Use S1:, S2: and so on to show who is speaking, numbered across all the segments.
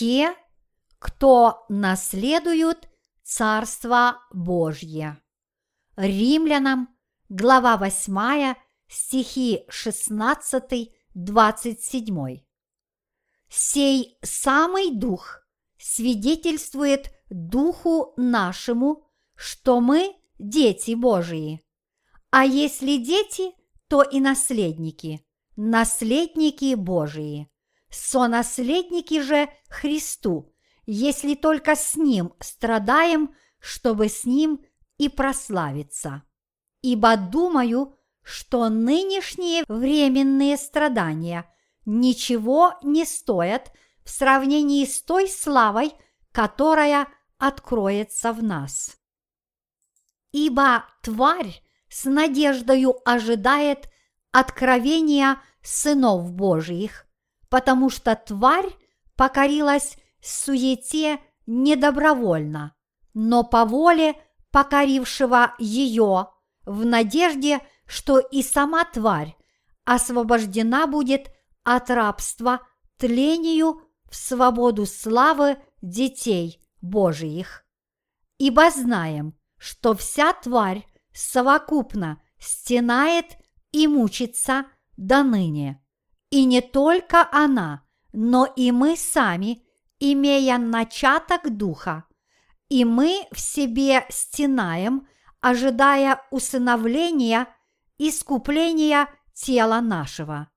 S1: те, кто наследуют Царство Божье. Римлянам, глава 8, стихи 16-27. Сей самый Дух свидетельствует Духу нашему, что мы дети Божии. А если дети, то и наследники, наследники Божии, сонаследники же Христу, если только с Ним страдаем, чтобы с Ним и прославиться. Ибо думаю, что нынешние временные страдания ничего не стоят в сравнении с той славой, которая откроется в нас. Ибо тварь с надеждою ожидает откровения сынов Божьих, потому что тварь покорилась суете недобровольно, но по воле покорившего ее в надежде, что и сама тварь освобождена будет от рабства тлению в свободу славы детей Божиих. Ибо знаем, что вся тварь совокупно стенает и мучится до ныне. И не только она, но и мы сами, имея начаток духа, и мы в себе стенаем, ожидая усыновления, искупления тела нашего.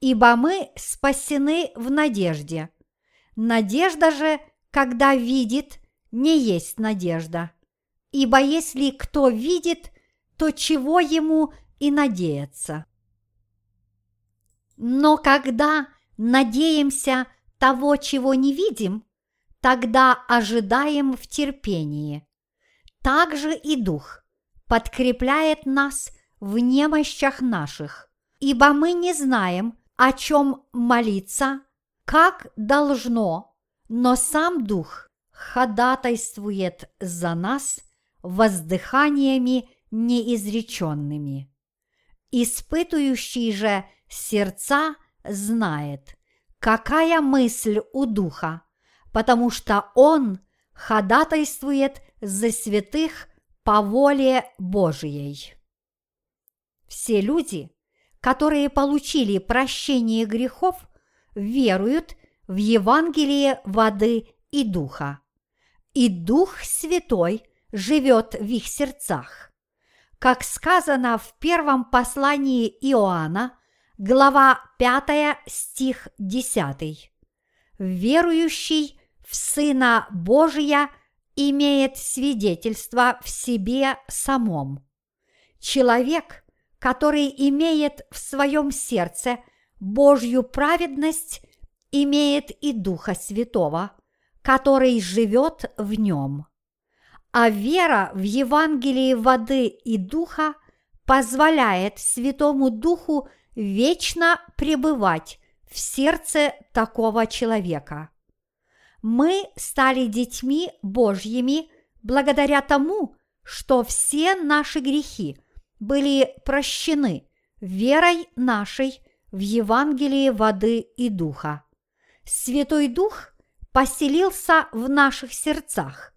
S1: Ибо мы спасены в надежде. Надежда же, когда видит, не есть надежда. Ибо если кто видит, то чего ему и надеяться? Но когда надеемся того, чего не видим, тогда ожидаем в терпении. Также и Дух подкрепляет нас в немощах наших, ибо мы не знаем, о чем молиться, как должно, но сам Дух ходатайствует за нас воздыханиями неизреченными. Испытующий же сердца знает, какая мысль у Духа, потому что Он ходатайствует за святых по воле Божией. Все люди, которые получили прощение грехов, веруют в Евангелие воды и духа. И Дух Святой живет в их сердцах. Как сказано в первом послании Иоанна, глава 5, стих 10. Верующий в Сына Божия имеет свидетельство в себе самом. Человек, который имеет в своем сердце Божью праведность, имеет и Духа Святого, который живет в нем. А вера в Евангелие воды и Духа позволяет Святому Духу вечно пребывать в сердце такого человека. Мы стали детьми Божьими благодаря тому, что все наши грехи были прощены верой нашей в Евангелие воды и духа. Святой Дух поселился в наших сердцах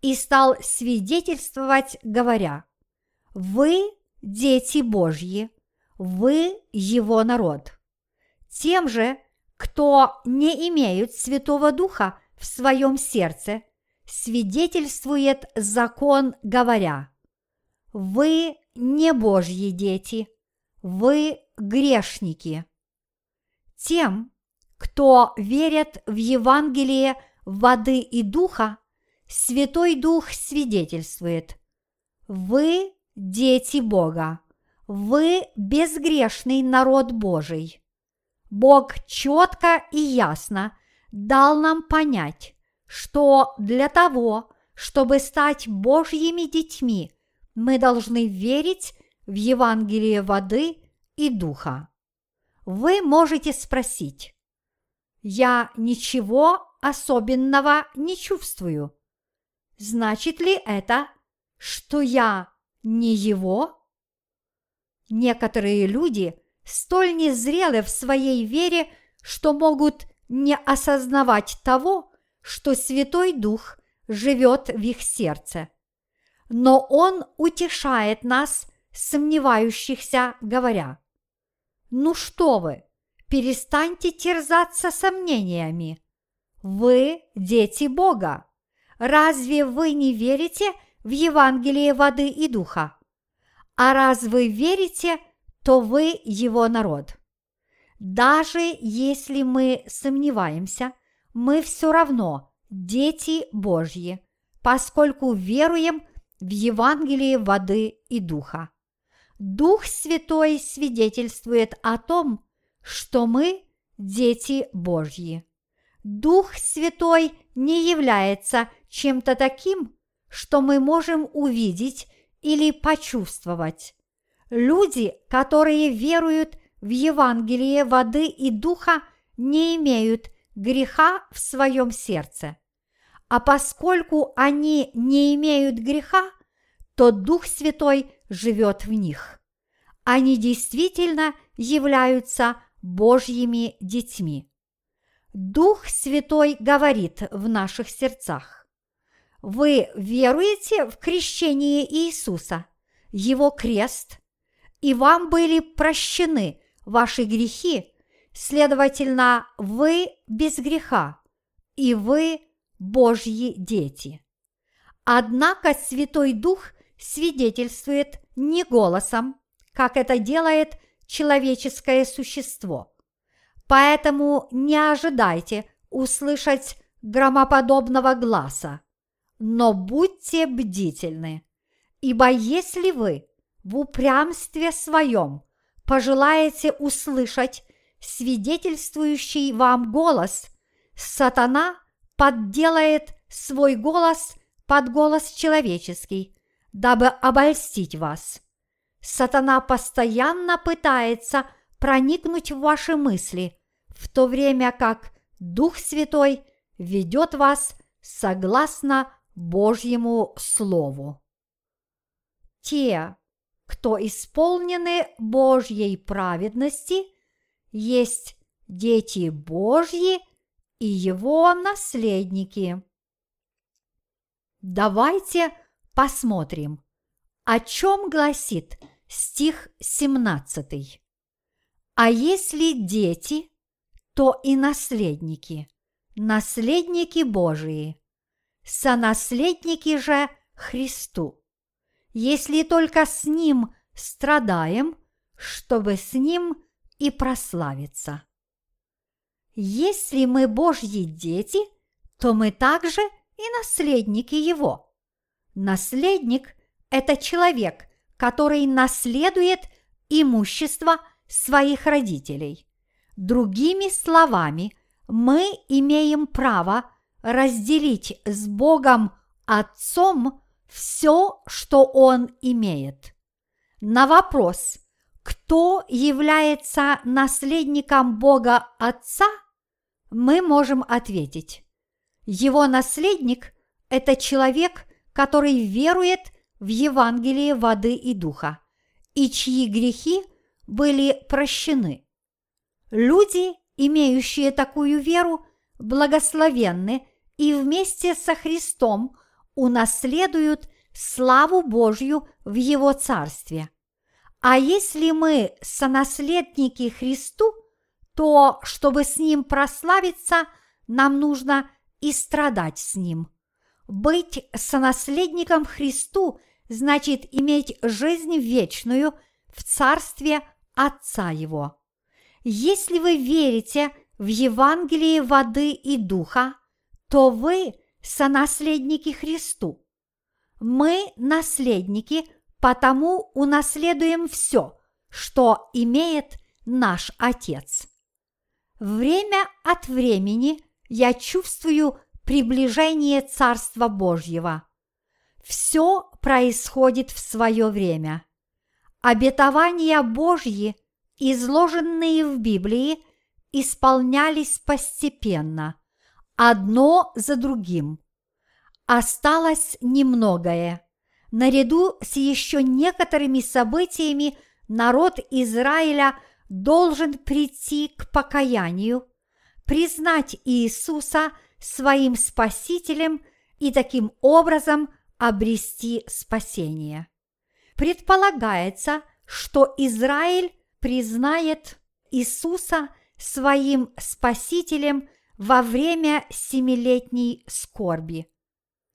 S1: и стал свидетельствовать, говоря, «Вы дети Божьи, вы Его народ». Тем же, кто не имеют Святого Духа в своем сердце, свидетельствует закон, говоря, «Вы не Божьи дети, вы грешники». Тем, кто верит в Евангелие воды и духа, Святой Дух свидетельствует, вы дети Бога, вы безгрешный народ Божий. Бог четко и ясно дал нам понять, что для того, чтобы стать Божьими детьми, мы должны верить в Евангелие воды и духа. Вы можете спросить, я ничего особенного не чувствую. Значит ли это, что я не его? Некоторые люди столь незрелы в своей вере, что могут не осознавать того, что Святой Дух живет в их сердце. Но Он утешает нас, сомневающихся, говоря, «Ну что вы, перестаньте терзаться сомнениями. Вы дети Бога. Разве вы не верите в Евангелие воды и духа? А раз вы верите, то вы его народ. Даже если мы сомневаемся, мы все равно дети Божьи, поскольку веруем в Евангелие воды и духа. Дух Святой свидетельствует о том, что мы дети Божьи. Дух Святой не является чем-то таким, что мы можем увидеть или почувствовать. Люди, которые веруют в Евангелие воды и духа, не имеют греха в своем сердце. А поскольку они не имеют греха, то Дух Святой живет в них. Они действительно являются Божьими детьми. Дух Святой говорит в наших сердцах. Вы веруете в крещение Иисуса, Его крест, и вам были прощены ваши грехи, следовательно, вы без греха, и вы Божьи дети. Однако Святой Дух свидетельствует не голосом, как это делает человеческое существо – Поэтому не ожидайте услышать громоподобного глаза, но будьте бдительны, ибо если вы в упрямстве своем пожелаете услышать свидетельствующий вам голос, сатана подделает свой голос под голос человеческий, дабы обольстить вас. Сатана постоянно пытается – проникнуть в ваши мысли, в то время как Дух Святой ведет вас согласно Божьему Слову. Те, кто исполнены Божьей праведности, есть дети Божьи и Его наследники. Давайте посмотрим, о чем гласит стих 17. А если дети, то и наследники, наследники Божии, сонаследники же Христу, если только с Ним страдаем, чтобы с Ним и прославиться. Если мы Божьи дети, то мы также и наследники Его. Наследник – это человек, который наследует имущество – своих родителей. Другими словами, мы имеем право разделить с Богом Отцом все, что Он имеет. На вопрос, кто является наследником Бога Отца, мы можем ответить. Его наследник – это человек, который верует в Евангелие воды и духа, и чьи грехи – были прощены. Люди, имеющие такую веру, благословенны и вместе со Христом унаследуют славу Божью в Его Царстве. А если мы сонаследники Христу, то, чтобы с Ним прославиться, нам нужно и страдать с Ним. Быть сонаследником Христу значит иметь жизнь вечную в Царстве Отца Его. Если вы верите в Евангелие воды и духа, то вы сонаследники Христу. Мы наследники, потому унаследуем все, что имеет наш Отец. Время от времени я чувствую приближение Царства Божьего. Все происходит в свое время. Обетования Божьи, изложенные в Библии, исполнялись постепенно, одно за другим. Осталось немногое. Наряду с еще некоторыми событиями народ Израиля должен прийти к покаянию, признать Иисуса своим Спасителем и таким образом обрести спасение. Предполагается, что Израиль признает Иисуса своим Спасителем во время семилетней скорби.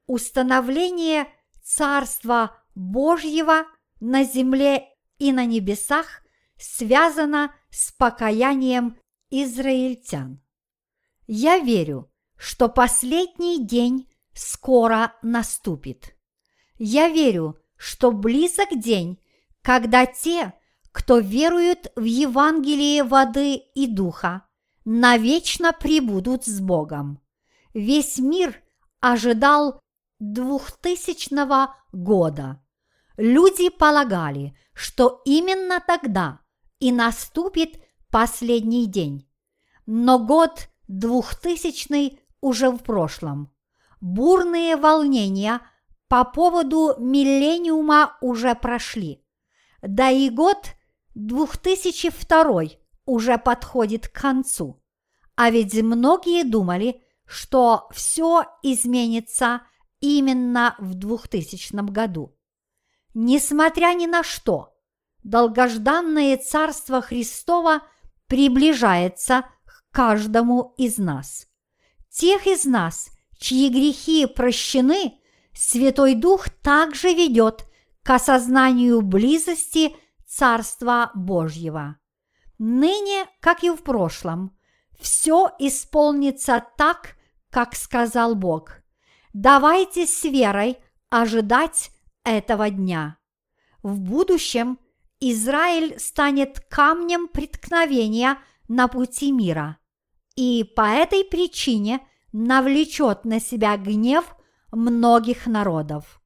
S1: Установление Царства Божьего на земле и на небесах связано с покаянием израильтян. Я верю, что последний день скоро наступит. Я верю, что близок день, когда те, кто верует в Евангелие воды и духа, навечно прибудут с Богом. Весь мир ожидал двухтысячного года. Люди полагали, что именно тогда и наступит последний день. Но год двухтысячный уже в прошлом. Бурные волнения по поводу миллениума уже прошли. Да и год 2002 уже подходит к концу. А ведь многие думали, что все изменится именно в 2000 году. Несмотря ни на что, долгожданное Царство Христова приближается к каждому из нас. Тех из нас, чьи грехи прощены, Святой Дух также ведет к осознанию близости Царства Божьего. Ныне, как и в прошлом, все исполнится так, как сказал Бог. Давайте с верой ожидать этого дня. В будущем Израиль станет камнем преткновения на пути мира, и по этой причине навлечет на себя гнев многих народов.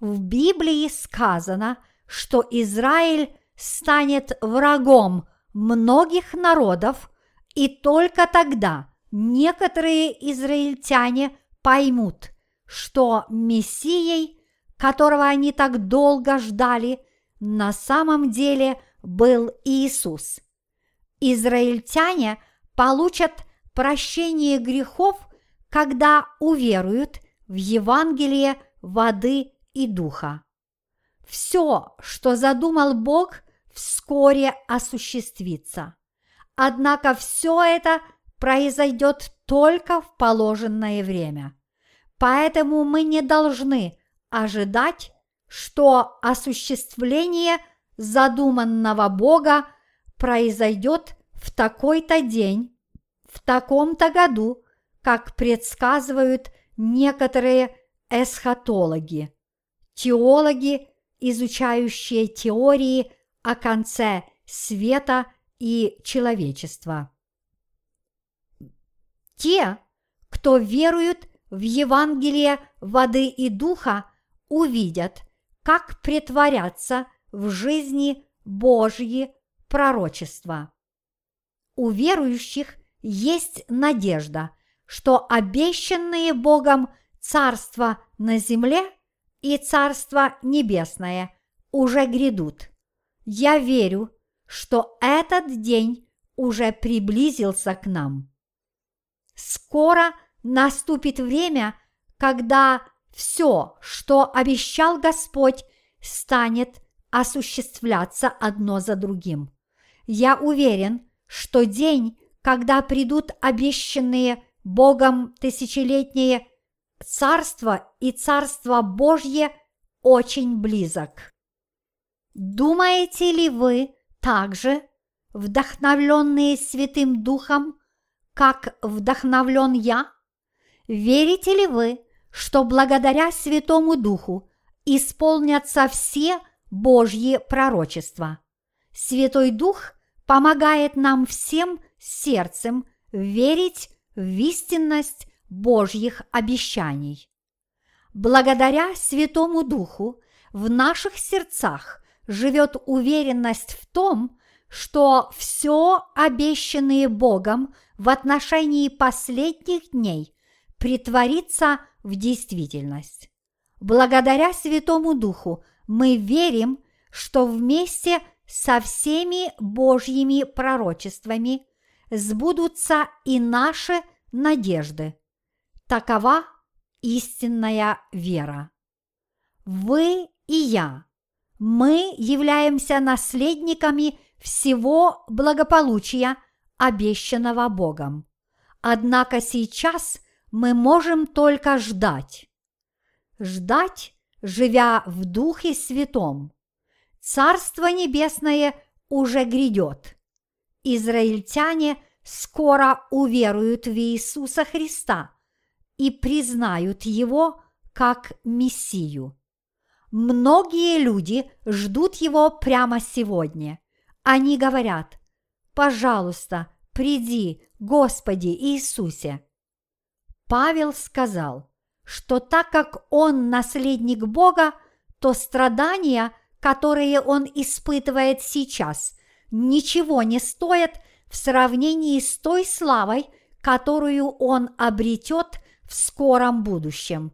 S1: В Библии сказано, что Израиль станет врагом многих народов, и только тогда некоторые израильтяне поймут, что Мессией, которого они так долго ждали, на самом деле был Иисус. Израильтяне получат прощение грехов, когда уверуют в Евангелие воды и духа. Все, что задумал Бог, вскоре осуществится. Однако все это произойдет только в положенное время. Поэтому мы не должны ожидать, что осуществление задуманного Бога произойдет в такой-то день, в таком-то году, как предсказывают некоторые эсхатологи, теологи, изучающие теории о конце света и человечества. Те, кто верует в Евангелие воды и духа, увидят, как претворятся в жизни Божьи пророчества. У верующих есть надежда, что обещанные Богом Царство на земле и Царство Небесное уже грядут. Я верю, что этот день уже приблизился к нам. Скоро наступит время, когда все, что обещал Господь, станет осуществляться одно за другим. Я уверен, что день, когда придут обещанные Богом тысячелетние Царство и Царство Божье, очень близок. Думаете ли вы также, вдохновленные Святым Духом, как вдохновлен я? Верите ли вы, что благодаря Святому Духу исполнятся все Божьи пророчества? Святой Дух помогает нам всем сердцем верить в истинность Божьих обещаний. Благодаря Святому Духу в наших сердцах живет уверенность в том, что все обещанное Богом в отношении последних дней притворится в действительность. Благодаря Святому Духу мы верим, что вместе со всеми Божьими пророчествами сбудутся и наши надежды. Такова истинная вера. Вы и я, мы являемся наследниками всего благополучия, обещанного Богом. Однако сейчас мы можем только ждать. Ждать, живя в Духе Святом. Царство Небесное уже грядет. Израильтяне скоро уверуют в Иисуса Христа и признают Его как Мессию. Многие люди ждут Его прямо сегодня. Они говорят, «Пожалуйста, приди, Господи Иисусе». Павел сказал, что так как он наследник Бога, то страдания, которые он испытывает сейчас, ничего не стоят в сравнении с той славой, которую он обретет в скором будущем.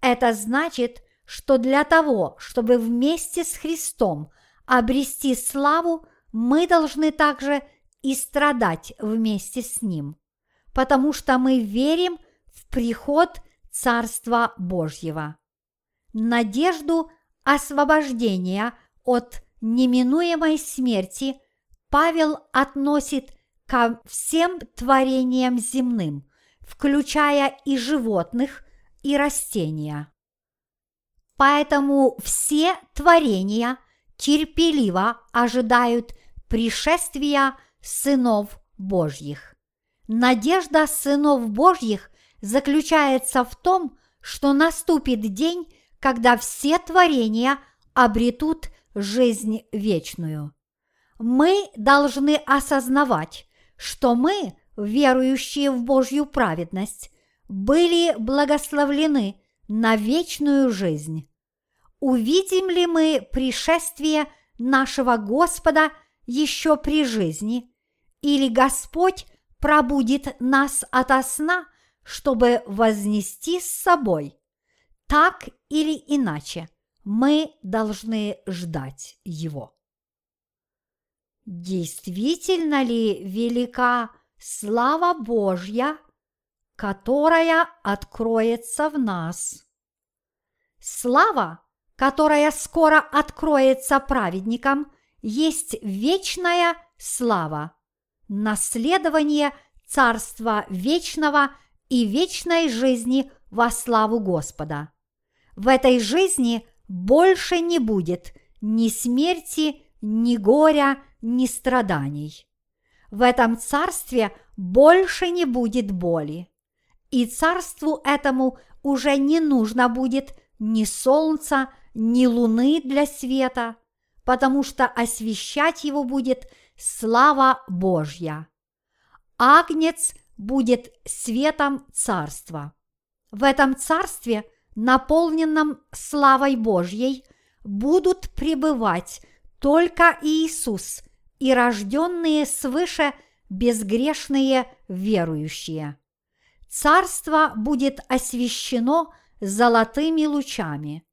S1: Это значит, что для того, чтобы вместе с Христом обрести славу, мы должны также и страдать вместе с Ним, потому что мы верим в приход Царства Божьего. Надежду освобождения от неминуемой смерти Павел относит ко всем творениям земным, включая и животных, и растения. Поэтому все творения терпеливо ожидают пришествия сынов Божьих. Надежда сынов Божьих заключается в том, что наступит день, когда все творения обретут жизнь вечную. Мы должны осознавать, что мы, верующие в Божью праведность, были благословлены на вечную жизнь. Увидим ли мы пришествие нашего Господа еще при жизни, или Господь пробудит нас ото сна, чтобы вознести с собой? Так или иначе, мы должны ждать Его. Действительно ли велика слава Божья, которая откроется в нас? Слава, которая скоро откроется праведникам, есть вечная слава, наследование Царства Вечного и вечной жизни во славу Господа. В этой жизни больше не будет ни смерти, ни горя, ни страданий. В этом царстве больше не будет боли, и царству этому уже не нужно будет ни солнца, ни луны для света, потому что освещать его будет слава Божья. Агнец будет светом царства. В этом царстве, наполненном славой Божьей, будут пребывать только Иисус и рожденные свыше безгрешные верующие. Царство будет освящено золотыми лучами.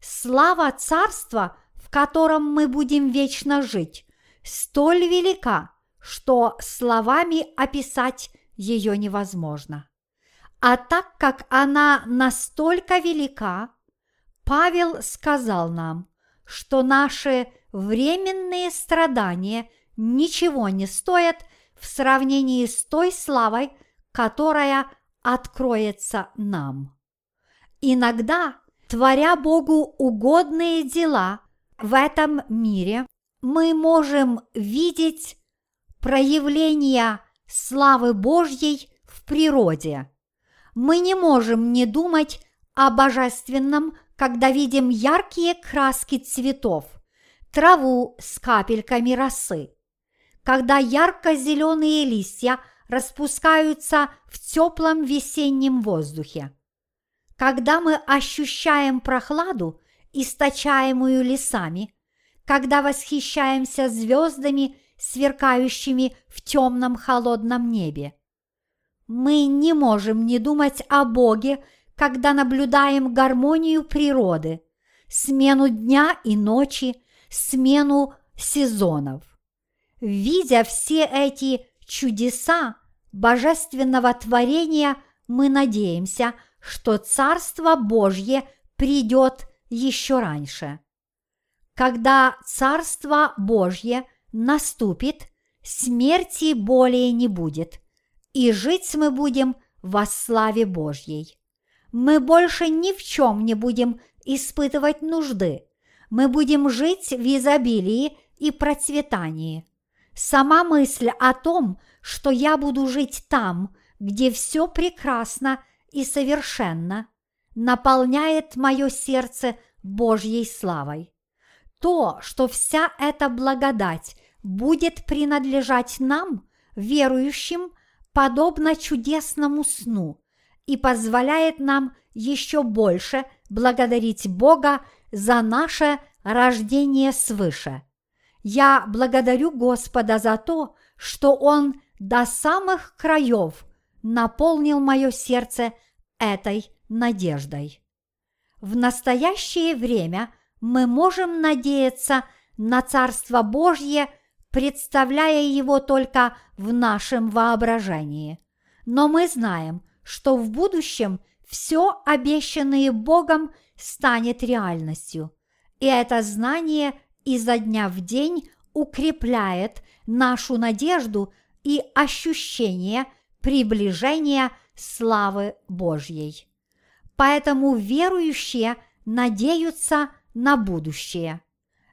S1: Слава Царства, в котором мы будем вечно жить, столь велика, что словами описать ее невозможно. А так как она настолько велика, Павел сказал нам, что наши временные страдания ничего не стоят в сравнении с той славой, которая откроется нам. Иногда, творя Богу угодные дела в этом мире, мы можем видеть проявления славы Божьей в природе. Мы не можем не думать о божественном, когда видим яркие краски цветов, траву с капельками росы. Когда ярко-зеленые листья распускаются в теплом весеннем воздухе. Когда мы ощущаем прохладу, источаемую лесами, когда восхищаемся звездами, сверкающими в темном холодном небе. Мы не можем не думать о Боге, когда наблюдаем гармонию природы, смену дня и ночи, смену сезонов. Видя все эти чудеса божественного творения, мы надеемся, что Царство Божье придет еще раньше. Когда Царство Божье наступит, смерти более не будет, и жить мы будем во славе Божьей. Мы больше ни в чем не будем испытывать нужды. Мы будем жить в изобилии и процветании. Сама мысль о том, что я буду жить там, где все прекрасно и совершенно, наполняет мое сердце Божьей славой. То, что вся эта благодать будет принадлежать нам, верующим, подобно чудесному сну и позволяет нам еще больше благодарить Бога за наше рождение свыше. Я благодарю Господа за то, что Он до самых краев наполнил мое сердце этой надеждой. В настоящее время мы можем надеяться на Царство Божье, представляя его только в нашем воображении. Но мы знаем, что в будущем все обещанное Богом станет реальностью, и это знание изо дня в день укрепляет нашу надежду и ощущение приближения славы Божьей. Поэтому верующие надеются на будущее.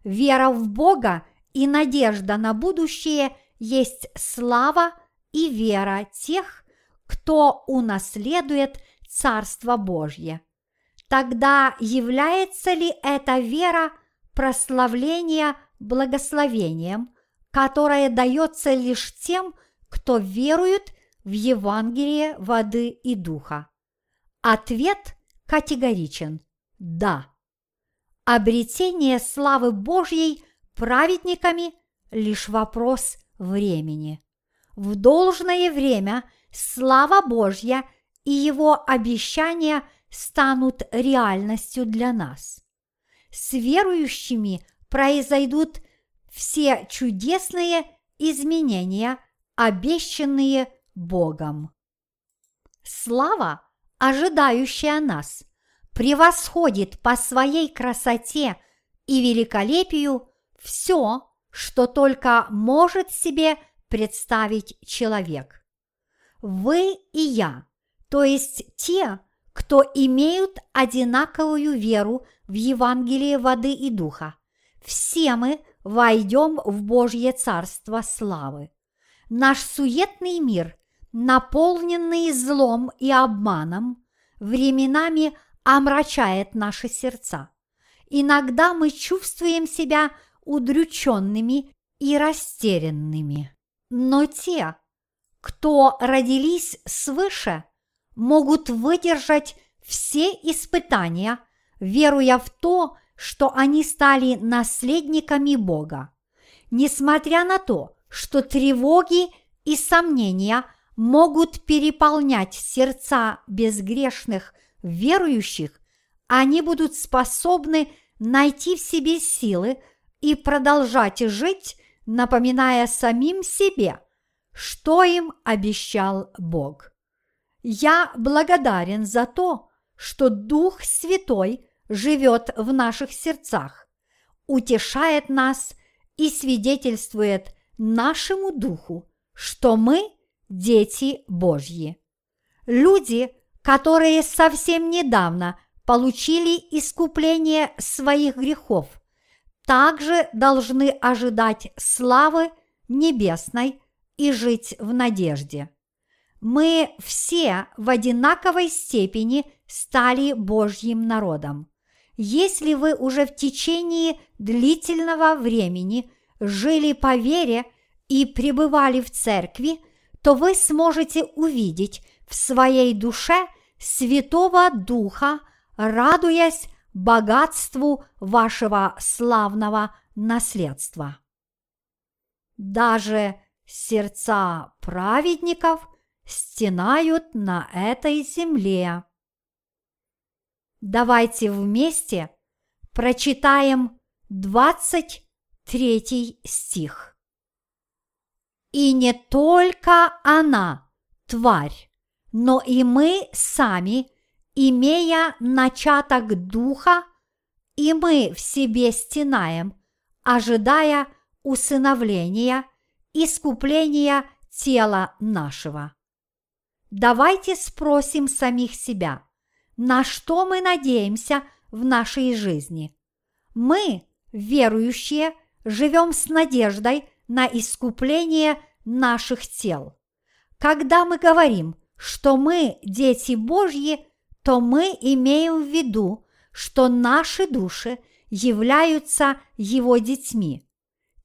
S1: Вера в Бога и надежда на будущее есть слава и вера тех, кто унаследует Царство Божье. Тогда является ли эта вера прославление благословением, которое дается лишь тем, кто верует в Евангелие воды и духа? Ответ категоричен – да. Обретение славы Божьей праведниками – лишь вопрос времени. В должное время слава Божья и его обещания станут реальностью для нас. С верующими произойдут все чудесные изменения, обещанные Богом. Слава, ожидающая нас, превосходит по своей красоте и великолепию все, что только может себе представить человек. Вы и я, то есть те, кто имеют одинаковую веру в Евангелие воды и духа, все мы войдем в Божье Царство славы. Наш суетный мир, наполненный злом и обманом, временами омрачает наши сердца. Иногда мы чувствуем себя удрученными и растерянными. Но те, кто родились свыше, могут выдержать все испытания, веруя в то, что они стали наследниками Бога. Несмотря на то, что тревоги и сомнения могут переполнять сердца безгрешных верующих, они будут способны найти в себе силы и продолжать жить, напоминая самим себе, что им обещал Бог. Я благодарен за то, что Дух Святой живет в наших сердцах, утешает нас и свидетельствует нашему Духу, что мы дети Божьи. Люди, которые совсем недавно получили искупление своих грехов, также должны ожидать славы небесной и жить в надежде. Мы все в одинаковой степени стали Божьим народом. Если вы уже в течение длительного времени жили по вере и пребывали в церкви, то вы сможете увидеть в своей душе Святого Духа, радуясь богатству вашего славного наследства. Даже сердца праведников стенают на этой земле. Давайте вместе прочитаем 23 стих. И не только она, тварь, но и мы сами, имея начаток духа, и мы в себе стенаем, ожидая усыновления, искупления тела нашего. Давайте спросим самих себя, на что мы надеемся в нашей жизни. Мы, верующие, живем с надеждой на искупление наших тел. Когда мы говорим, что мы дети Божьи, то мы имеем в виду, что наши души являются Его детьми.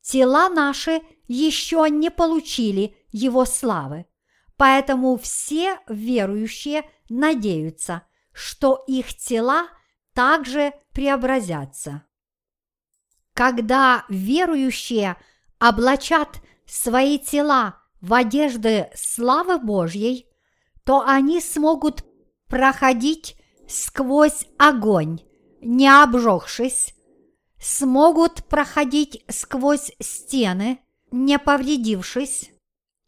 S1: Тела наши еще не получили Его славы, поэтому все верующие надеются, что их тела также преобразятся. Когда верующие облачат свои тела в одежды славы Божьей, то они смогут проходить сквозь огонь, не обжегшись, смогут проходить сквозь стены, не повредившись,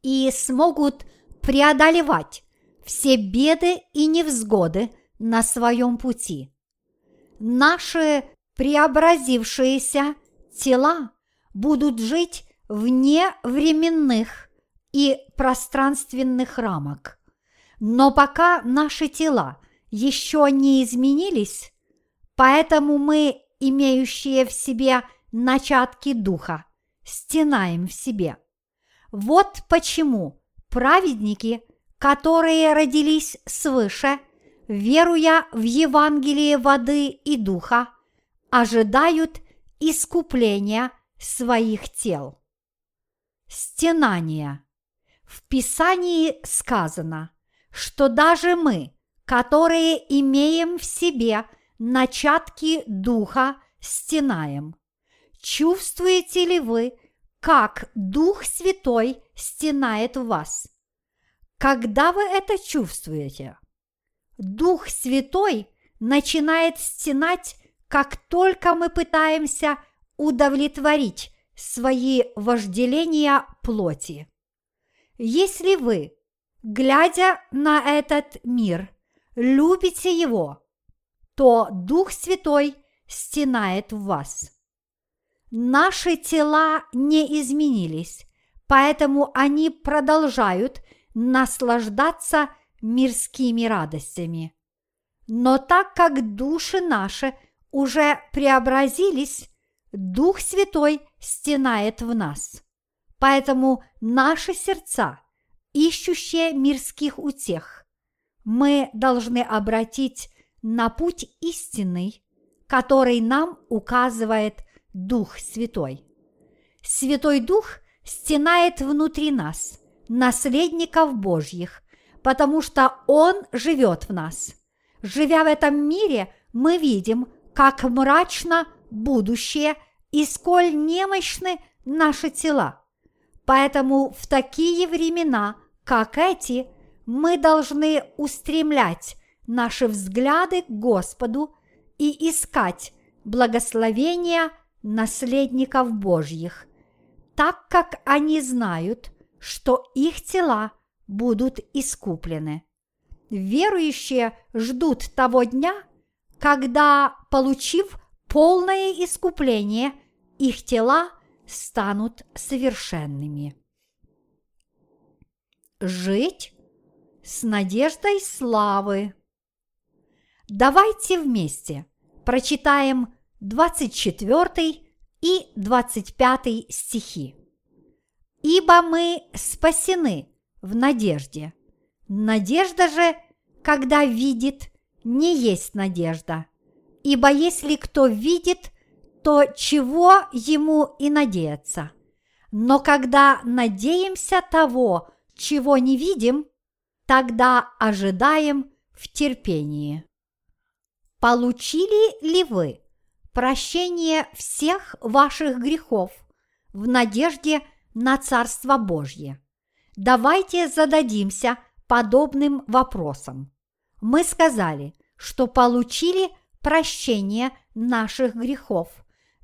S1: и смогут преодолевать все беды и невзгоды на своем пути. Наши преобразившиеся тела будут жить вне временных и пространственных рамок. Но пока наши тела еще не изменились, поэтому мы, имеющие в себе начатки духа, стенаем в себе. Вот почему праведники, которые родились свыше, веруя в Евангелие воды и духа, ожидают искупления своих тел. Стенание. В Писании сказано, что даже мы, которые имеем в себе начатки духа, стенаем. Чувствуете ли вы, как Дух Святой стенает вас? Когда вы это чувствуете? Дух Святой начинает стенать, как только мы пытаемся удовлетворить свои вожделения плоти. Если вы, глядя на этот мир, любите его, то Дух Святой стенает в вас. Наши тела не изменились, поэтому они продолжают наслаждаться мирскими радостями. Но так как души наши уже преобразились, Дух Святой стенает в нас. Поэтому наши сердца, ищущие мирских утех, мы должны обратить на путь истинный, который нам указывает Дух Святой. Святой Дух стенает внутри нас, наследников Божьих, потому что Он живет в нас. Живя в этом мире, мы видим, как мрачно будущее и сколь немощны наши тела. Поэтому в такие времена, как эти, мы должны устремлять наши взгляды к Господу и искать благословения наследников Божьих, так как они знают, что их тела будут искуплены. Верующие ждут того дня, когда, получив полное искупление, их тела станут совершенными. Жить с надеждой славы. Давайте вместе прочитаем 24 и 25 стихи. «Ибо мы спасены в надежде. Надежда же, когда видит, не есть надежда. Ибо если кто видит, то чего ему и надеяться? Но когда надеемся того, чего не видим, тогда ожидаем в терпении. Получили ли вы прощение всех ваших грехов в надежде на Царство Божье? Давайте зададимся подобным вопросом. Мы сказали, что получили прощение наших грехов,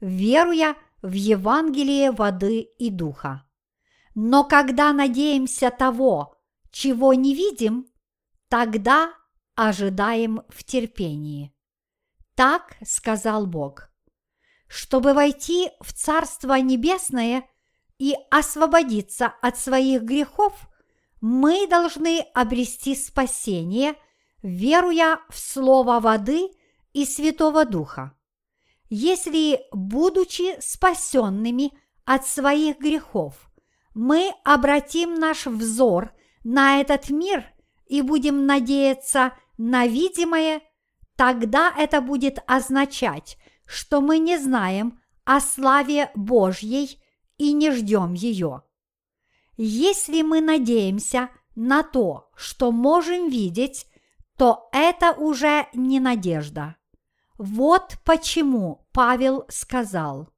S1: веруя в Евангелие воды и духа. Но когда надеемся того, чего не видим, тогда ожидаем в терпении. Так сказал Бог. Чтобы войти в Царство Небесное и освободиться от своих грехов, мы должны обрести спасение, веруя в Слово воды и Святого Духа. Если, будучи спасенными от своих грехов, мы обратим наш взор на этот мир и будем надеяться на видимое, тогда это будет означать, что мы не знаем о славе Божьей и не ждем ее. Если мы надеемся на то, что можем видеть, то это уже не надежда. Вот почему Павел сказал,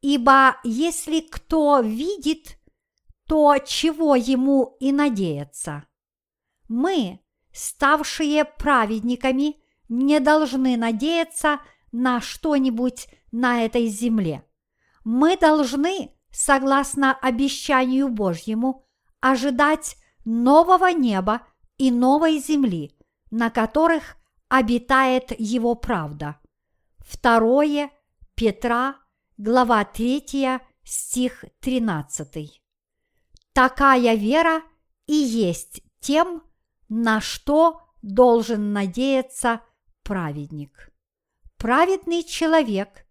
S1: «Ибо если кто видит, то чего ему и надеяться?» Мы, ставшие праведниками, не должны надеяться на что-нибудь на этой земле. Мы должны, согласно обещанию Божьему, ожидать нового неба и новой земли, на которых обитает Его правда. Второе Петра, глава 3, стих 13. Такая вера и есть тем, на что должен надеяться праведник. Праведный человек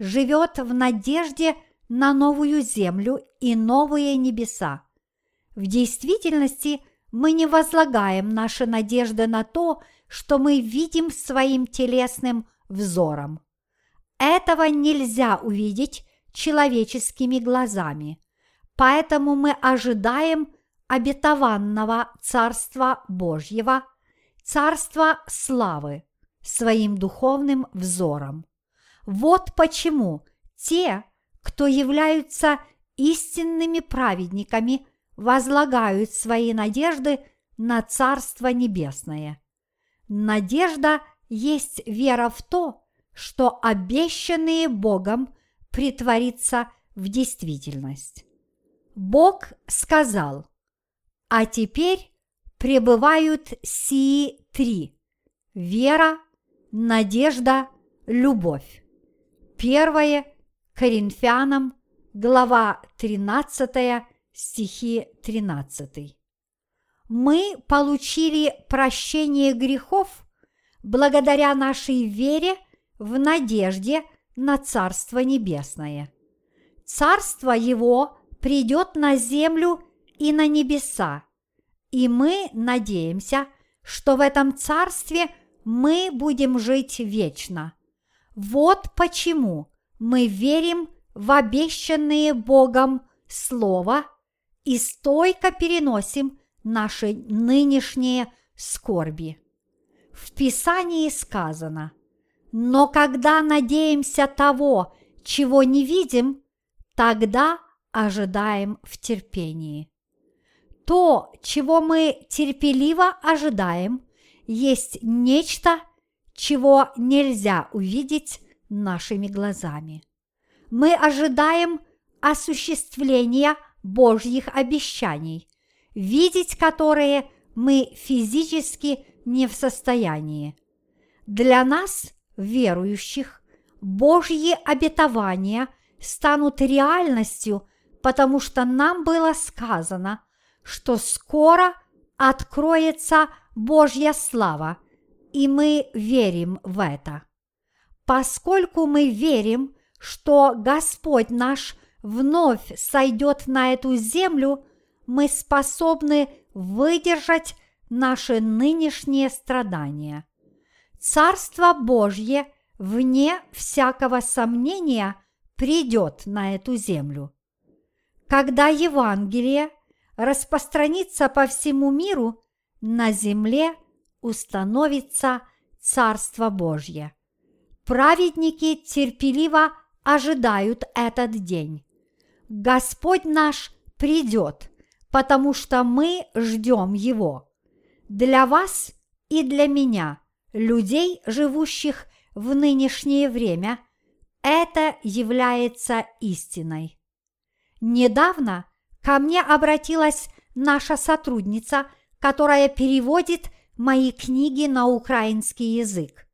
S1: живет в надежде на новую землю и новые небеса. В действительности мы не возлагаем наши надежды на то, что мы видим своим телесным взором. Этого нельзя увидеть человеческими глазами, поэтому мы ожидаем обетованного Царства Божьего, Царства славы, своим духовным взором. Вот почему те, кто являются истинными праведниками, возлагают свои надежды на Царство Небесное. Надежда есть вера в то, что обещанные Богом притворится в действительность. Бог сказал, а теперь пребывают сии три – вера, надежда, любовь. Первое Коринфянам, глава 13, стихи 13 мы получили прощение грехов благодаря нашей вере в надежде на Царство Небесное. Царство Его придет на землю и на небеса, и мы надеемся, что в этом Царстве мы будем жить вечно. Вот почему мы верим в обещанные Богом Слово и стойко переносим наши нынешние скорби. В Писании сказано, но когда надеемся того, чего не видим, тогда ожидаем в терпении. То, чего мы терпеливо ожидаем, есть нечто, чего нельзя увидеть нашими глазами. Мы ожидаем осуществления Божьих обещаний, видеть которые мы физически не в состоянии. Для нас, верующих, Божьи обетования станут реальностью, потому что нам было сказано, что скоро откроется Божья слава, и мы верим в это. Поскольку мы верим, что Господь наш вновь сойдет на эту землю – мы способны выдержать наши нынешние страдания. Царство Божье, вне всякого сомнения, придет на эту землю. Когда Евангелие распространится по всему миру, на земле установится Царство Божье. Праведники терпеливо ожидают этот день. Господь наш придет, потому что мы ждем Его. Для вас и для меня, людей, живущих в нынешнее время, это является истиной. Недавно ко мне обратилась наша сотрудница, которая переводит мои книги на украинский язык.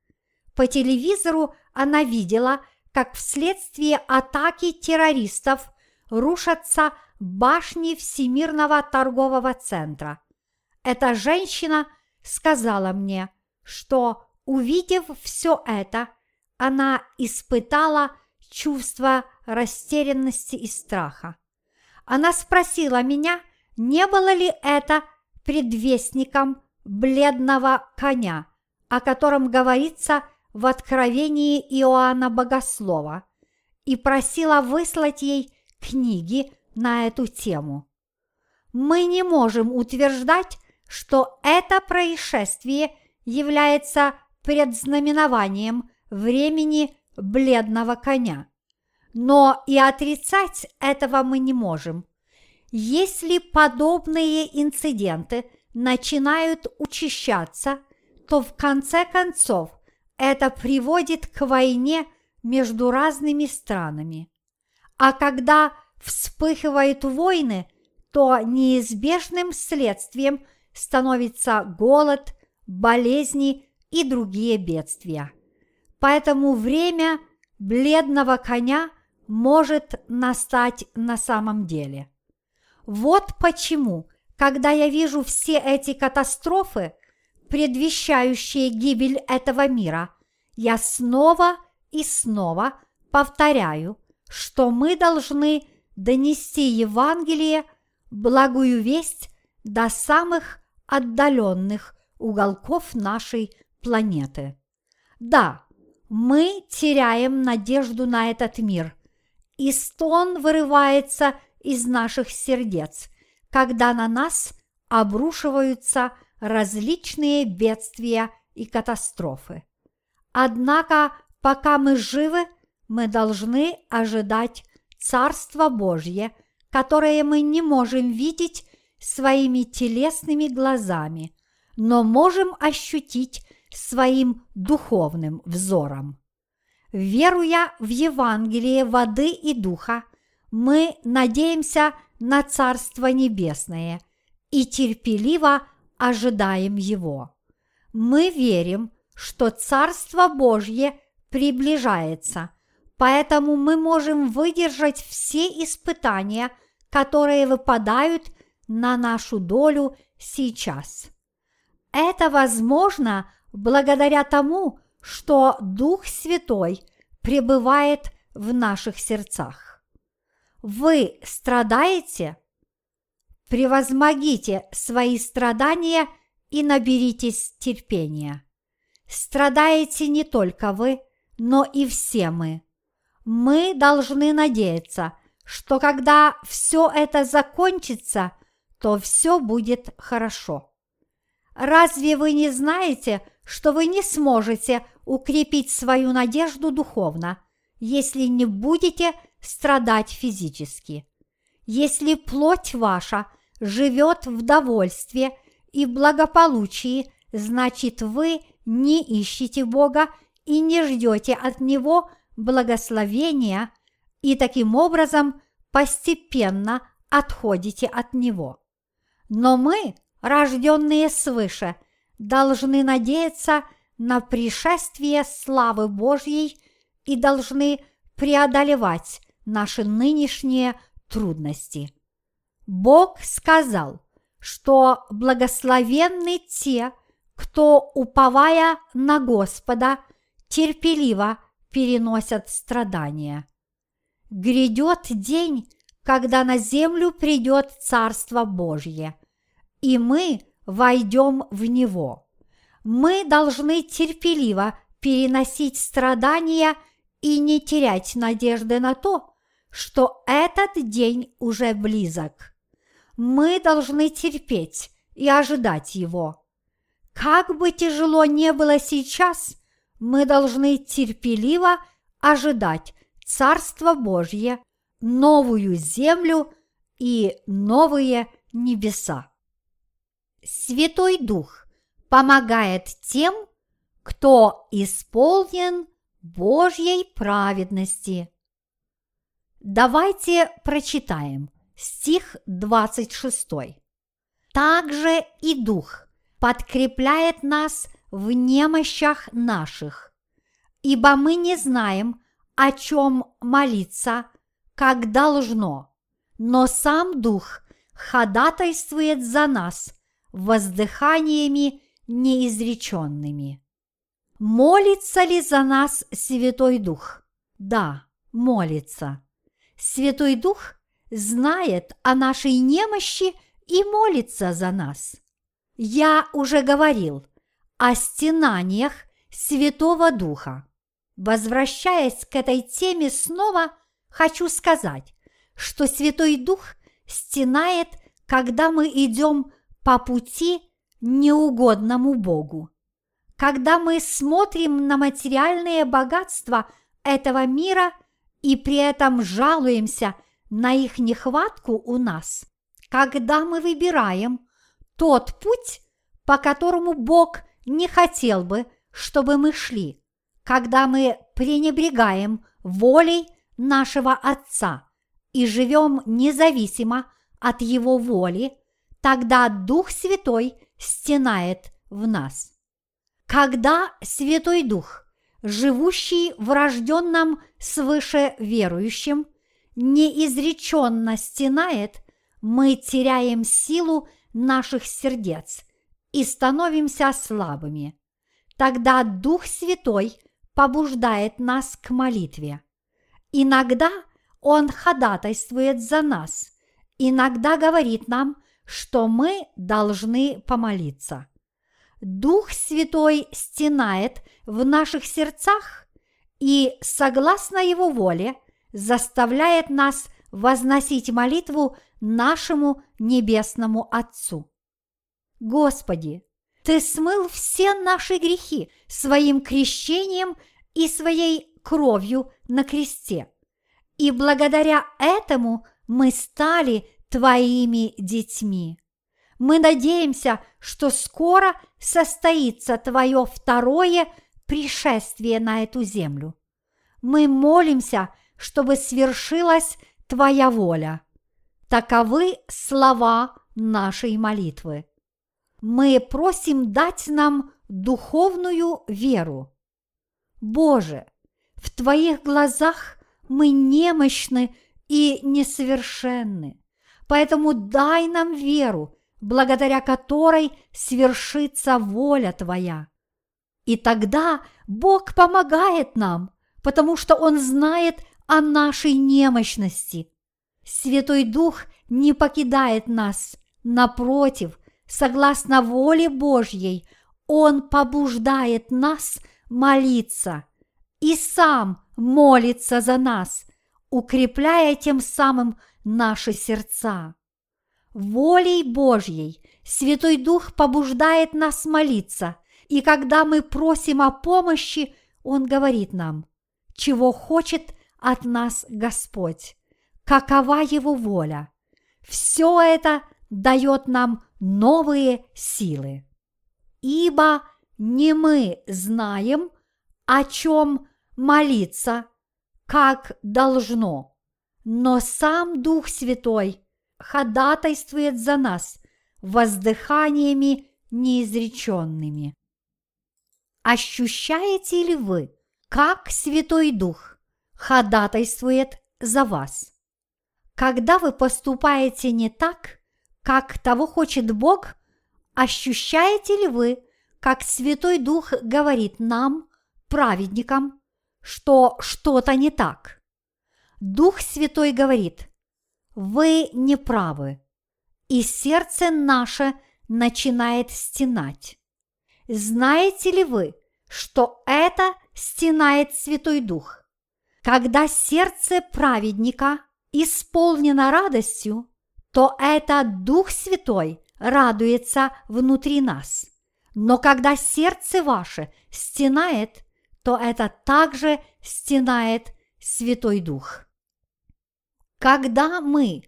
S1: По телевизору она видела, как вследствие атаки террористов рушатся башни Всемирного торгового центра. Эта женщина сказала мне, что, увидев все это, она испытала чувство растерянности и страха. Она спросила меня, не было ли это предвестником бледного коня, о котором говорится в Откровении Иоанна Богослова, и просила выслать ей книги на эту тему. Мы не можем утверждать, что это происшествие является предзнаменованием времени бледного коня. Но и отрицать этого мы не можем. Если подобные инциденты начинают учащаться, то в конце концов это приводит к войне между разными странами. А когда вспыхивают войны, то неизбежным следствием становится голод, болезни и другие бедствия. Поэтому время бледного коня может настать на самом деле. Вот почему, когда я вижу все эти катастрофы, предвещающие гибель этого мира, я снова и снова повторяю, что мы должны донести Евангелие, благую весть до самых отдаленных уголков нашей планеты. Да, мы теряем надежду на этот мир, и стон вырывается из наших сердец, когда на нас обрушиваются различные бедствия и катастрофы. Однако, пока мы живы, мы должны ожидать Царства Божье, которое мы не можем видеть своими телесными глазами, но можем ощутить своим духовным взором. Веруя в Евангелие воды и духа, мы надеемся на Царство Небесное и терпеливо ожидаем его. Мы верим, что Царство Божье приближается, поэтому мы можем выдержать все испытания, которые выпадают на нашу долю сейчас. Это возможно благодаря тому, что Дух Святой пребывает в наших сердцах. Вы страдаете? Превозмогите свои страдания и наберитесь терпения. Страдаете не только вы, но и все мы. Мы должны надеяться, что когда все это закончится, то все будет хорошо. Разве вы не знаете, что вы не сможете укрепить свою надежду духовно, если не будете страдать физически? Если плоть ваша живет в довольстве и благополучии, значит вы не ищете Бога и не ждете от Него благословения и таким образом постепенно отходите от Него. Но мы – рожденные свыше, должны надеяться на пришествие славы Божьей и должны преодолевать наши нынешние трудности. Бог сказал, что благословенны те, кто, уповая на Господа, терпеливо переносят страдания. Грядет день, когда на землю придет Царство Божье – и мы войдем в него. Мы должны терпеливо переносить страдания и не терять надежды на то, что этот день уже близок. Мы должны терпеть и ожидать его. Как бы тяжело не было сейчас, мы должны терпеливо ожидать Царство Божье, новую землю и новые небеса. Святой Дух помогает тем, кто исполнен Божьей праведности. Давайте прочитаем стих 26. Также и Дух подкрепляет нас в немощах наших, ибо мы не знаем, о чем молиться, как должно, но сам Дух ходатайствует за нас воздыханиями неизреченными. Молится ли за нас Святой Дух? Да, молится. Святой Дух знает о нашей немощи и молится за нас. Я уже говорил о стенаниях Святого Духа. Возвращаясь к этой теме снова, хочу сказать, что Святой Дух стенает, когда мы идем по пути неугодному Богу. Когда мы смотрим на материальные богатства этого мира и при этом жалуемся на их нехватку у нас, когда мы выбираем тот путь, по которому Бог не хотел бы, чтобы мы шли, когда мы пренебрегаем волей нашего Отца и живем независимо от Его воли, тогда Дух Святой стенает в нас. Когда Святой Дух, живущий в рожденном свыше верующем, неизреченно стенает, мы теряем силу наших сердец и становимся слабыми. Тогда Дух Святой побуждает нас к молитве. Иногда Он ходатайствует за нас, иногда говорит нам, что мы должны помолиться. Дух Святой стенает в наших сердцах и, согласно Его воле, заставляет нас возносить молитву нашему Небесному Отцу. Господи, Ты смыл все наши грехи своим крещением и своей кровью на кресте. И благодаря этому мы стали Твоими детьми. Мы надеемся, что скоро состоится Твое второе пришествие на эту землю. Мы молимся, чтобы свершилась Твоя воля. Таковы слова нашей молитвы. Мы просим дать нам духовную веру. Боже, в Твоих глазах мы немощны и несовершенны, поэтому дай нам веру, благодаря которой свершится воля Твоя. И тогда Бог помогает нам, потому что Он знает о нашей немощности. Святой Дух не покидает нас, напротив, согласно воле Божьей, Он побуждает нас молиться и сам молится за нас, укрепляя тем самым наши сердца. Волей Божьей Святой Дух побуждает нас молиться, и когда мы просим о помощи, Он говорит нам, чего хочет от нас Господь, какова Его воля. Все это дает нам новые силы. Ибо не мы знаем, о чем молиться, как должно, но сам Дух Святой – ходатайствует за нас воздыханиями неизреченными. Ощущаете ли вы, как Святой Дух ходатайствует за вас? Когда вы поступаете не так, как того хочет Бог, ощущаете ли вы, как Святой Дух говорит нам, праведникам, что что-то не так? Дух Святой говорит, вы не правы, и сердце наше начинает стенать. Знаете ли вы, что это стенает Святой Дух? Когда сердце праведника исполнено радостью, то это Дух Святой радуется внутри нас. Но когда сердце ваше стенает, то это также стенает Святой Дух. Когда мы,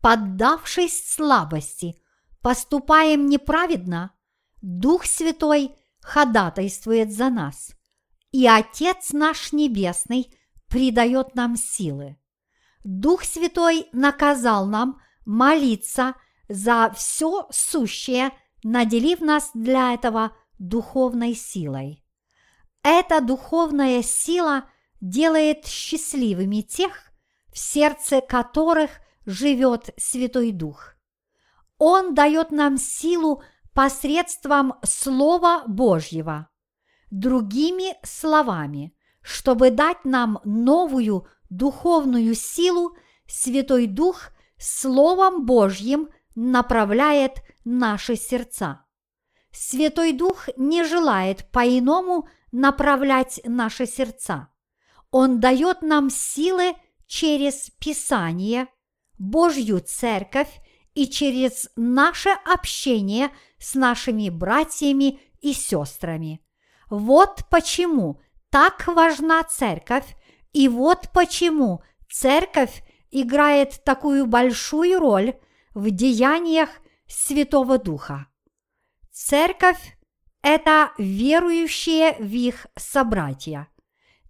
S1: поддавшись слабости, поступаем неправедно, Дух Святой ходатайствует за нас, и Отец наш Небесный придает нам силы. Дух Святой наказал нам молиться за все сущее наделив нас для этого духовной силой. Эта духовная сила делает счастливыми тех, в сердце которых живет Святой Дух. Он дает нам силу посредством Слова Божьего. Другими словами, чтобы дать нам новую духовную силу, Святой Дух Словом Божьим направляет наши сердца. Святой Дух не желает по-иному направлять наши сердца. Он дает нам силы через Писание, Божью Церковь и через наше общение с нашими братьями и сестрами. Вот почему так важна Церковь, и вот почему Церковь играет такую большую роль в деяниях Святого Духа. Церковь – это верующие в их собратья.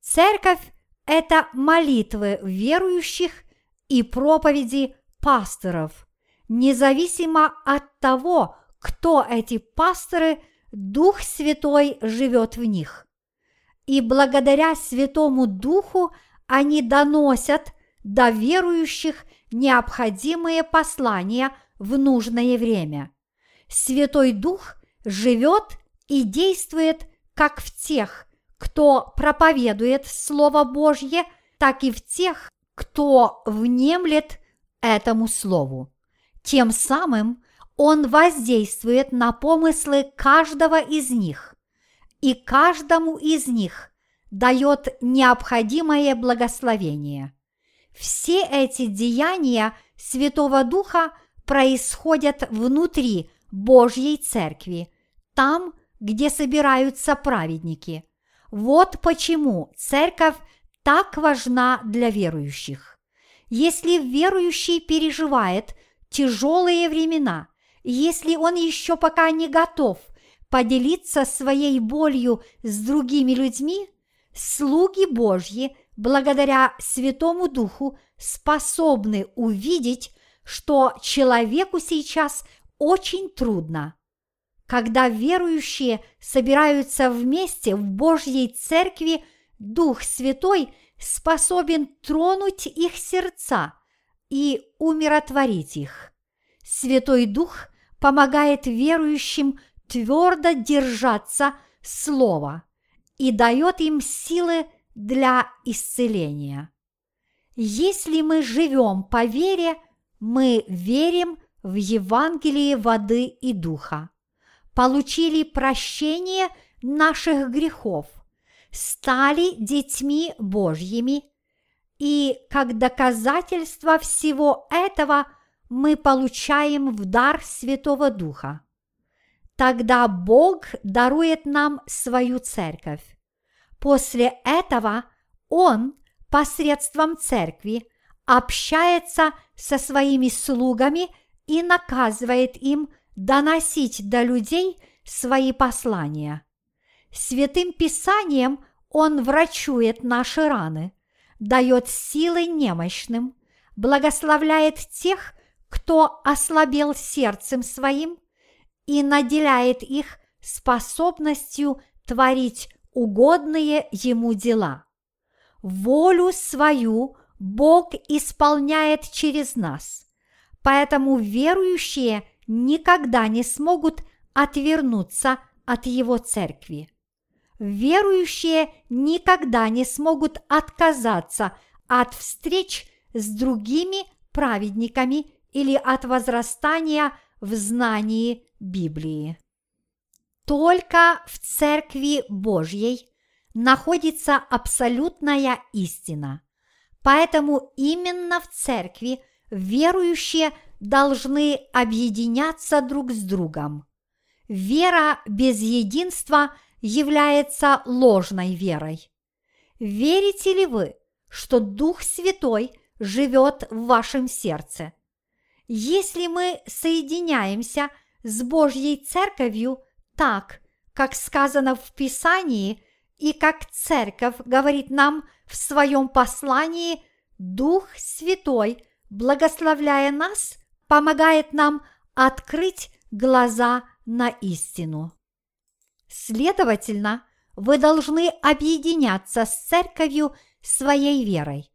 S1: Церковь – это молитвы верующих и проповеди пасторов, независимо от того, кто эти пасторы, Дух Святой живет в них. И благодаря Святому Духу они доносят до верующих необходимые послания в нужное время. Святой Дух живет и действует как в тех, кто проповедует Слово Божье, так и в тех, кто внемлет этому Слову. Тем самым он воздействует на помыслы каждого из них, и каждому из них дает необходимое благословение. Все эти деяния Святого Духа происходят внутри Божьей Церкви, там, где собираются праведники. Вот почему Церковь так важна для верующих. Если верующий переживает тяжелые времена, если он еще пока не готов поделиться своей болью с другими людьми, слуги Божьи благодаря Святому Духу способны увидеть, что человеку сейчас очень трудно. Когда верующие собираются вместе в Божьей Церкви, Дух Святой способен тронуть их сердца и умиротворить их. Святой Дух помогает верующим твердо держаться Слова и дает им силы для исцеления. Если мы живем по вере, мы верим в Евангелие воды и духа, получили прощение наших грехов, стали детьми Божьими, и как доказательство всего этого мы получаем в дар Святого Духа. Тогда Бог дарует нам свою церковь. После этого Он посредством церкви общается со своими слугами и наказывает им доносить до людей свои послания. Святым Писанием Он врачует наши раны, дает силы немощным, благословляет тех, кто ослабел сердцем своим, и наделяет их способностью творить угодные ему дела. Волю свою Бог исполняет через нас, поэтому верующие никогда не смогут отвернуться от Его церкви. Верующие никогда не смогут отказаться от встреч с другими праведниками или от возрастания в знании Библии. Только в Церкви Божьей находится абсолютная истина. Поэтому именно в Церкви верующие должны объединяться друг с другом. Вера без единства является ложной верой. Верите ли вы, что Дух Святой живет в вашем сердце? Если мы соединяемся с Божьей Церковью – так, как сказано в Писании и как Церковь говорит нам в своем послании, Дух Святой, благословляя нас, помогает нам открыть глаза на истину. Следовательно, вы должны объединяться с церковью своей верой,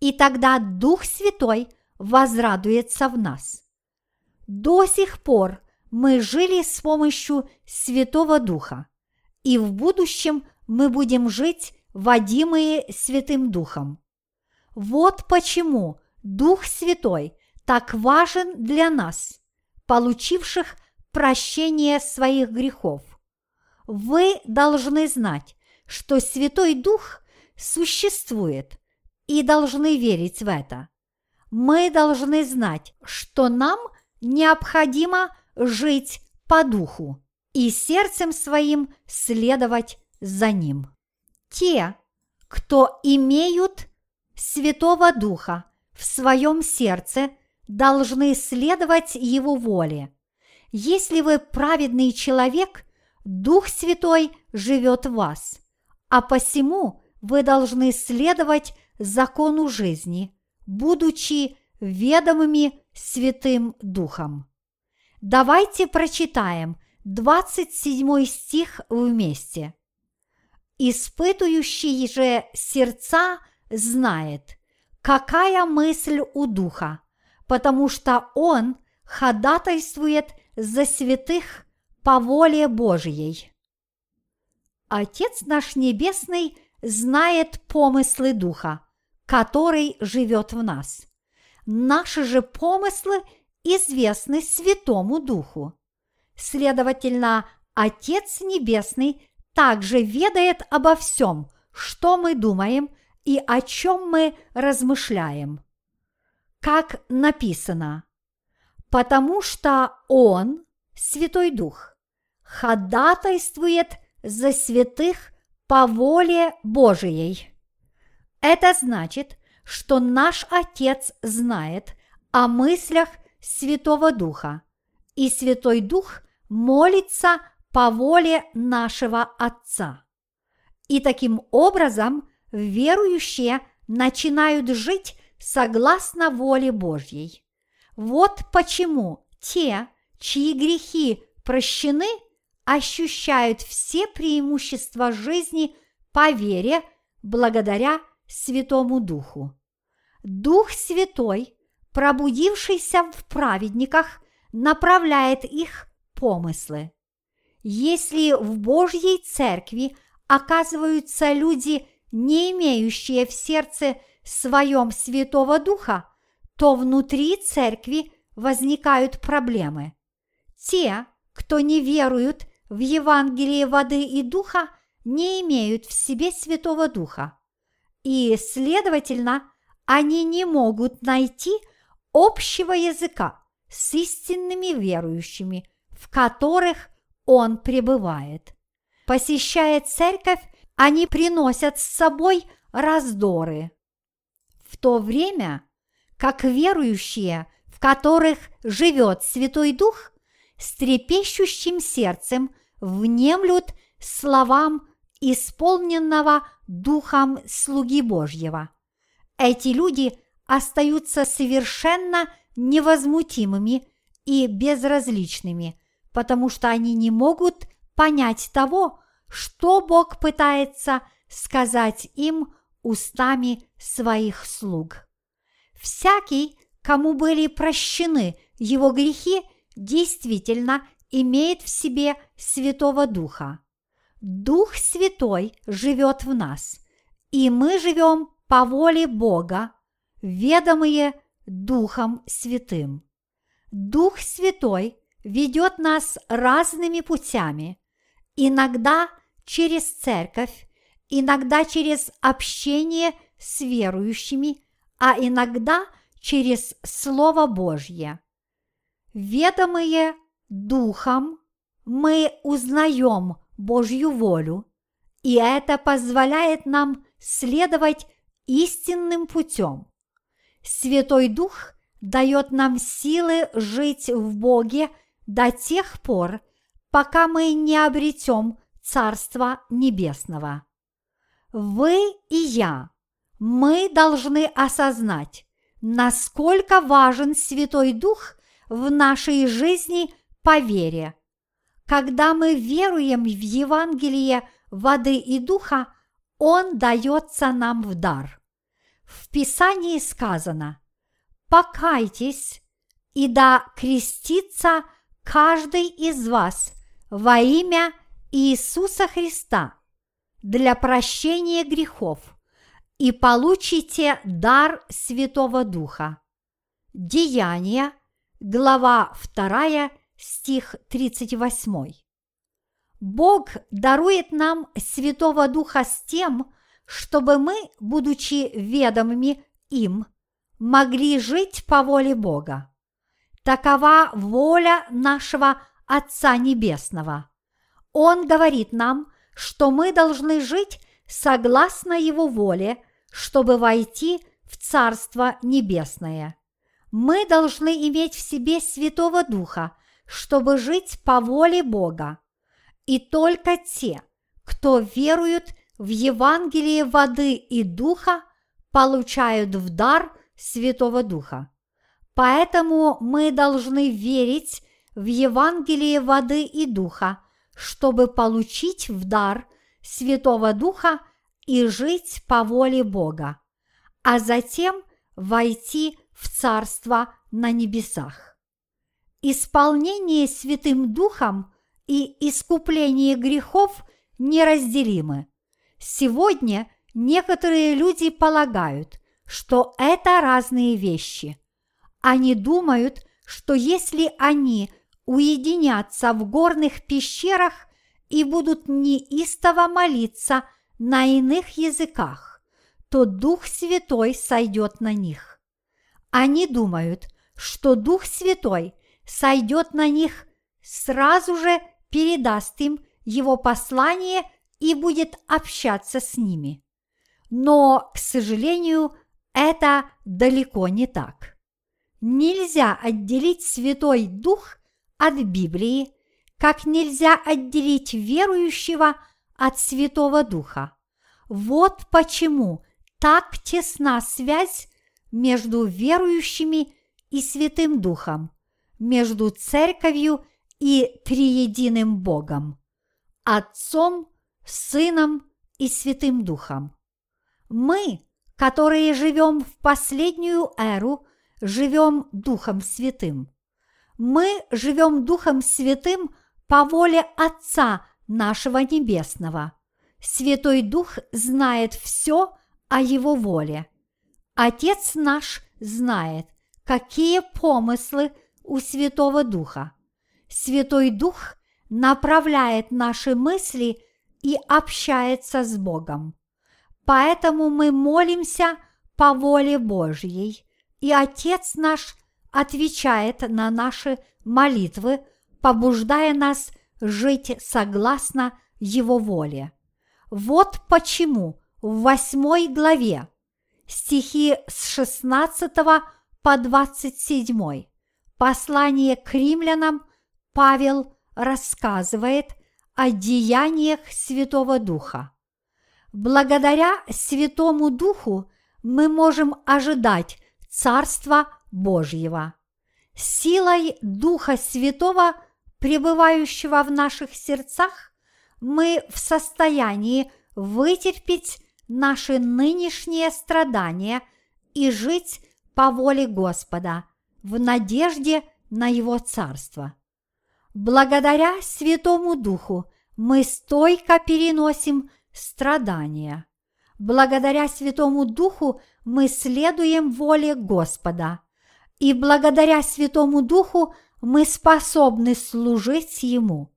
S1: и тогда Дух Святой возрадуется в нас. До сих пор мы жили с помощью Святого Духа, и в будущем мы будем жить, водимые Святым Духом. Вот почему Дух Святой так важен для нас, получивших прощение своих грехов. Вы должны знать, что Святой Дух существует и должны верить в это. Мы должны знать, что нам необходимо жить по духу и сердцем своим следовать за ним. Те, кто имеют Святого Духа в своем сердце, должны следовать Его воле. Если вы праведный человек, Дух Святой живет в вас, а посему вы должны следовать закону жизни, будучи ведомыми Святым Духом. Давайте прочитаем 27 стих вместе. Испытующий же сердца знает, какая мысль у Духа, потому что Он ходатайствует за святых по воле Божьей. Отец наш Небесный знает помыслы Духа, который живет в нас. Наши же помыслы известны Святому Духу. Следовательно, Отец Небесный также ведает обо всем, что мы думаем и о чем мы размышляем. Как написано, потому что Он, Святой Дух, ходатайствует за святых по воле Божией. Это значит, что наш Отец знает о мыслях Святого Духа, и Святой Дух молится по воле нашего Отца. И таким образом верующие начинают жить согласно воле Божьей. Вот почему те, чьи грехи прощены, ощущают все преимущества жизни по вере благодаря Святому Духу. Дух Святой, пробудившийся в праведниках, направляет их помыслы. Если в Божьей Церкви оказываются люди, не имеющие в сердце своем Святого Духа, то внутри Церкви возникают проблемы. Те, кто не веруют в Евангелие воды и духа, не имеют в себе Святого Духа. И, следовательно, они не могут найти общего языка с истинными верующими, в которых он пребывает. Посещая церковь, они приносят с собой раздоры. В то время, как верующие, в которых живет Святой Дух, с трепещущим сердцем внемлют словам исполненного Духом слуги Божьего. Эти люди остаются совершенно невозмутимыми и безразличными, потому что они не могут понять того, что Бог пытается сказать им устами своих слуг. Всякий, кому были прощены его грехи, действительно имеет в себе Святого Духа. Дух Святой живет в нас, и мы живем по воле Бога, ведомые Духом Святым. Дух Святой ведет нас разными путями, иногда через церковь, иногда через общение с верующими, а иногда через Слово Божье. Ведомые Духом, мы узнаем Божью волю, и это позволяет нам следовать истинным путем. Святой Дух дает нам силы жить в Боге до тех пор, пока мы не обретем Царство Небесного. Вы и я, мы должны осознать, насколько важен Святой Дух в нашей жизни по вере. когда мы веруем в Евангелие воды и духа, он дается нам в дар. В Писании сказано «Покайтесь, и да крестится каждый из вас во имя Иисуса Христа для прощения грехов, и получите дар Святого Духа». Деяния, глава 2, стих 38. Бог дарует нам Святого Духа с тем, чтобы мы, будучи ведомыми им, могли жить по воле Бога. Такова воля нашего Отца Небесного. Он говорит нам, что мы должны жить согласно Его воле, чтобы войти в Царство Небесное. Мы должны иметь в себе Святого Духа, чтобы жить по воле Бога. И только те, кто веруют в Евангелие воды и духа, получают в дар Святого Духа. Поэтому мы должны верить в Евангелие воды и духа, чтобы получить в дар Святого Духа и жить по воле Бога, а затем войти в Царство на небесах. Исполнение Святым Духом и искупление грехов неразделимы. Сегодня некоторые люди полагают, что это разные вещи. Они думают, что если они уединятся в горных пещерах и будут неистово молиться на иных языках, то Дух Святой сойдет на них. Они думают, что Дух Святой сойдет на них сразу же передаст им его послание и будет общаться с ними. Но, к сожалению, это далеко не так. Нельзя отделить Святой Дух от Библии, как нельзя отделить верующего от Святого Духа. Вот почему так тесна связь между верующими и Святым Духом, между церковью и триединым Богом, Отцом, Сыном и Святым Духом. Мы, которые живем в последнюю эру, живем Духом Святым. Мы живем Духом Святым по воле Отца нашего Небесного. Святой Дух знает все о Его воле. Отец наш знает, какие помыслы у Святого Духа. Святой Дух направляет наши мысли и общается с Богом. Поэтому мы молимся по воле Божьей, и Отец наш отвечает на наши молитвы, побуждая нас жить согласно Его воле. Вот почему в восьмой главе стихи с 16 по 27 послание к римлянам Павел рассказывает о деяниях Святого Духа. Благодаря Святому Духу мы можем ожидать Царства Божьего. Силой Духа Святого, пребывающего в наших сердцах, мы в состоянии вытерпеть наши нынешние страдания и жить по воле Господа в надежде на Его Царство. Благодаря Святому Духу мы стойко переносим страдания. Благодаря Святому Духу мы следуем воле Господа. И благодаря Святому Духу мы способны служить Ему.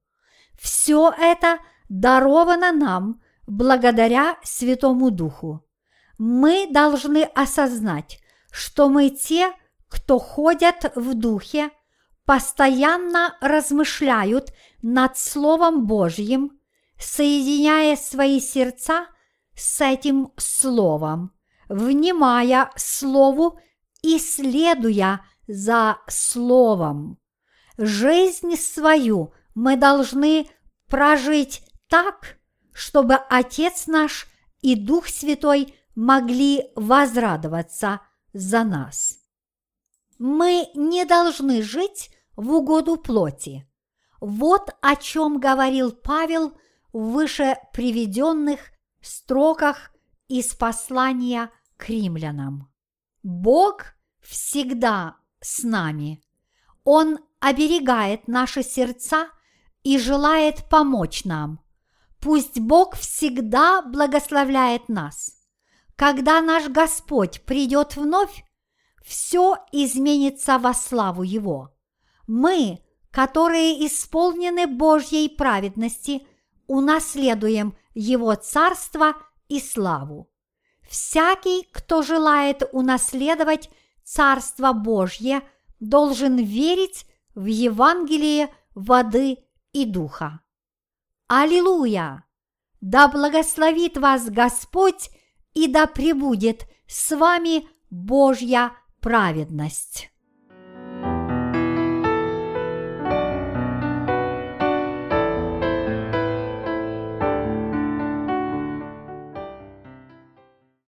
S1: Все это даровано нам благодаря Святому Духу. Мы должны осознать, что мы те, кто ходят в Духе – постоянно размышляют над Словом Божьим, соединяя свои сердца с этим Словом, внимая Слову и следуя за Словом. Жизнь свою мы должны прожить так, чтобы Отец наш и Дух Святой могли возрадоваться за нас. Мы не должны жить в угоду плоти. Вот о чем говорил Павел в выше приведенных строках из послания к римлянам. Бог всегда с нами. Он оберегает наши сердца и желает помочь нам. Пусть Бог всегда благословляет нас. Когда наш Господь придет вновь, все изменится во славу Его. Мы, которые исполнены Божьей праведности, унаследуем Его царство и славу. Всякий, кто желает унаследовать Царство Божье, должен верить в Евангелие воды и духа. Аллилуйя! Да благословит вас Господь и да пребудет с вами Божья праведность.